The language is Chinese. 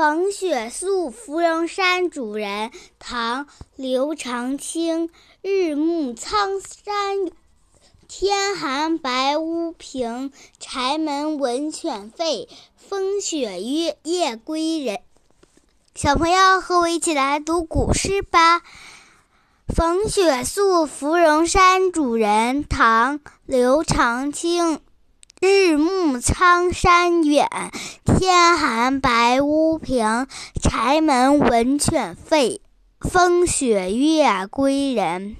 逢雪宿芙蓉山主人，唐·刘长卿。日暮苍山天寒白屋平，柴门闻犬吠，风雪夜归人。小朋友，和我一起来读古诗吧。逢雪宿芙蓉山主人，唐·刘长卿。日暮苍山远，天寒白屋贫。柴门闻犬吠，风雪夜归人。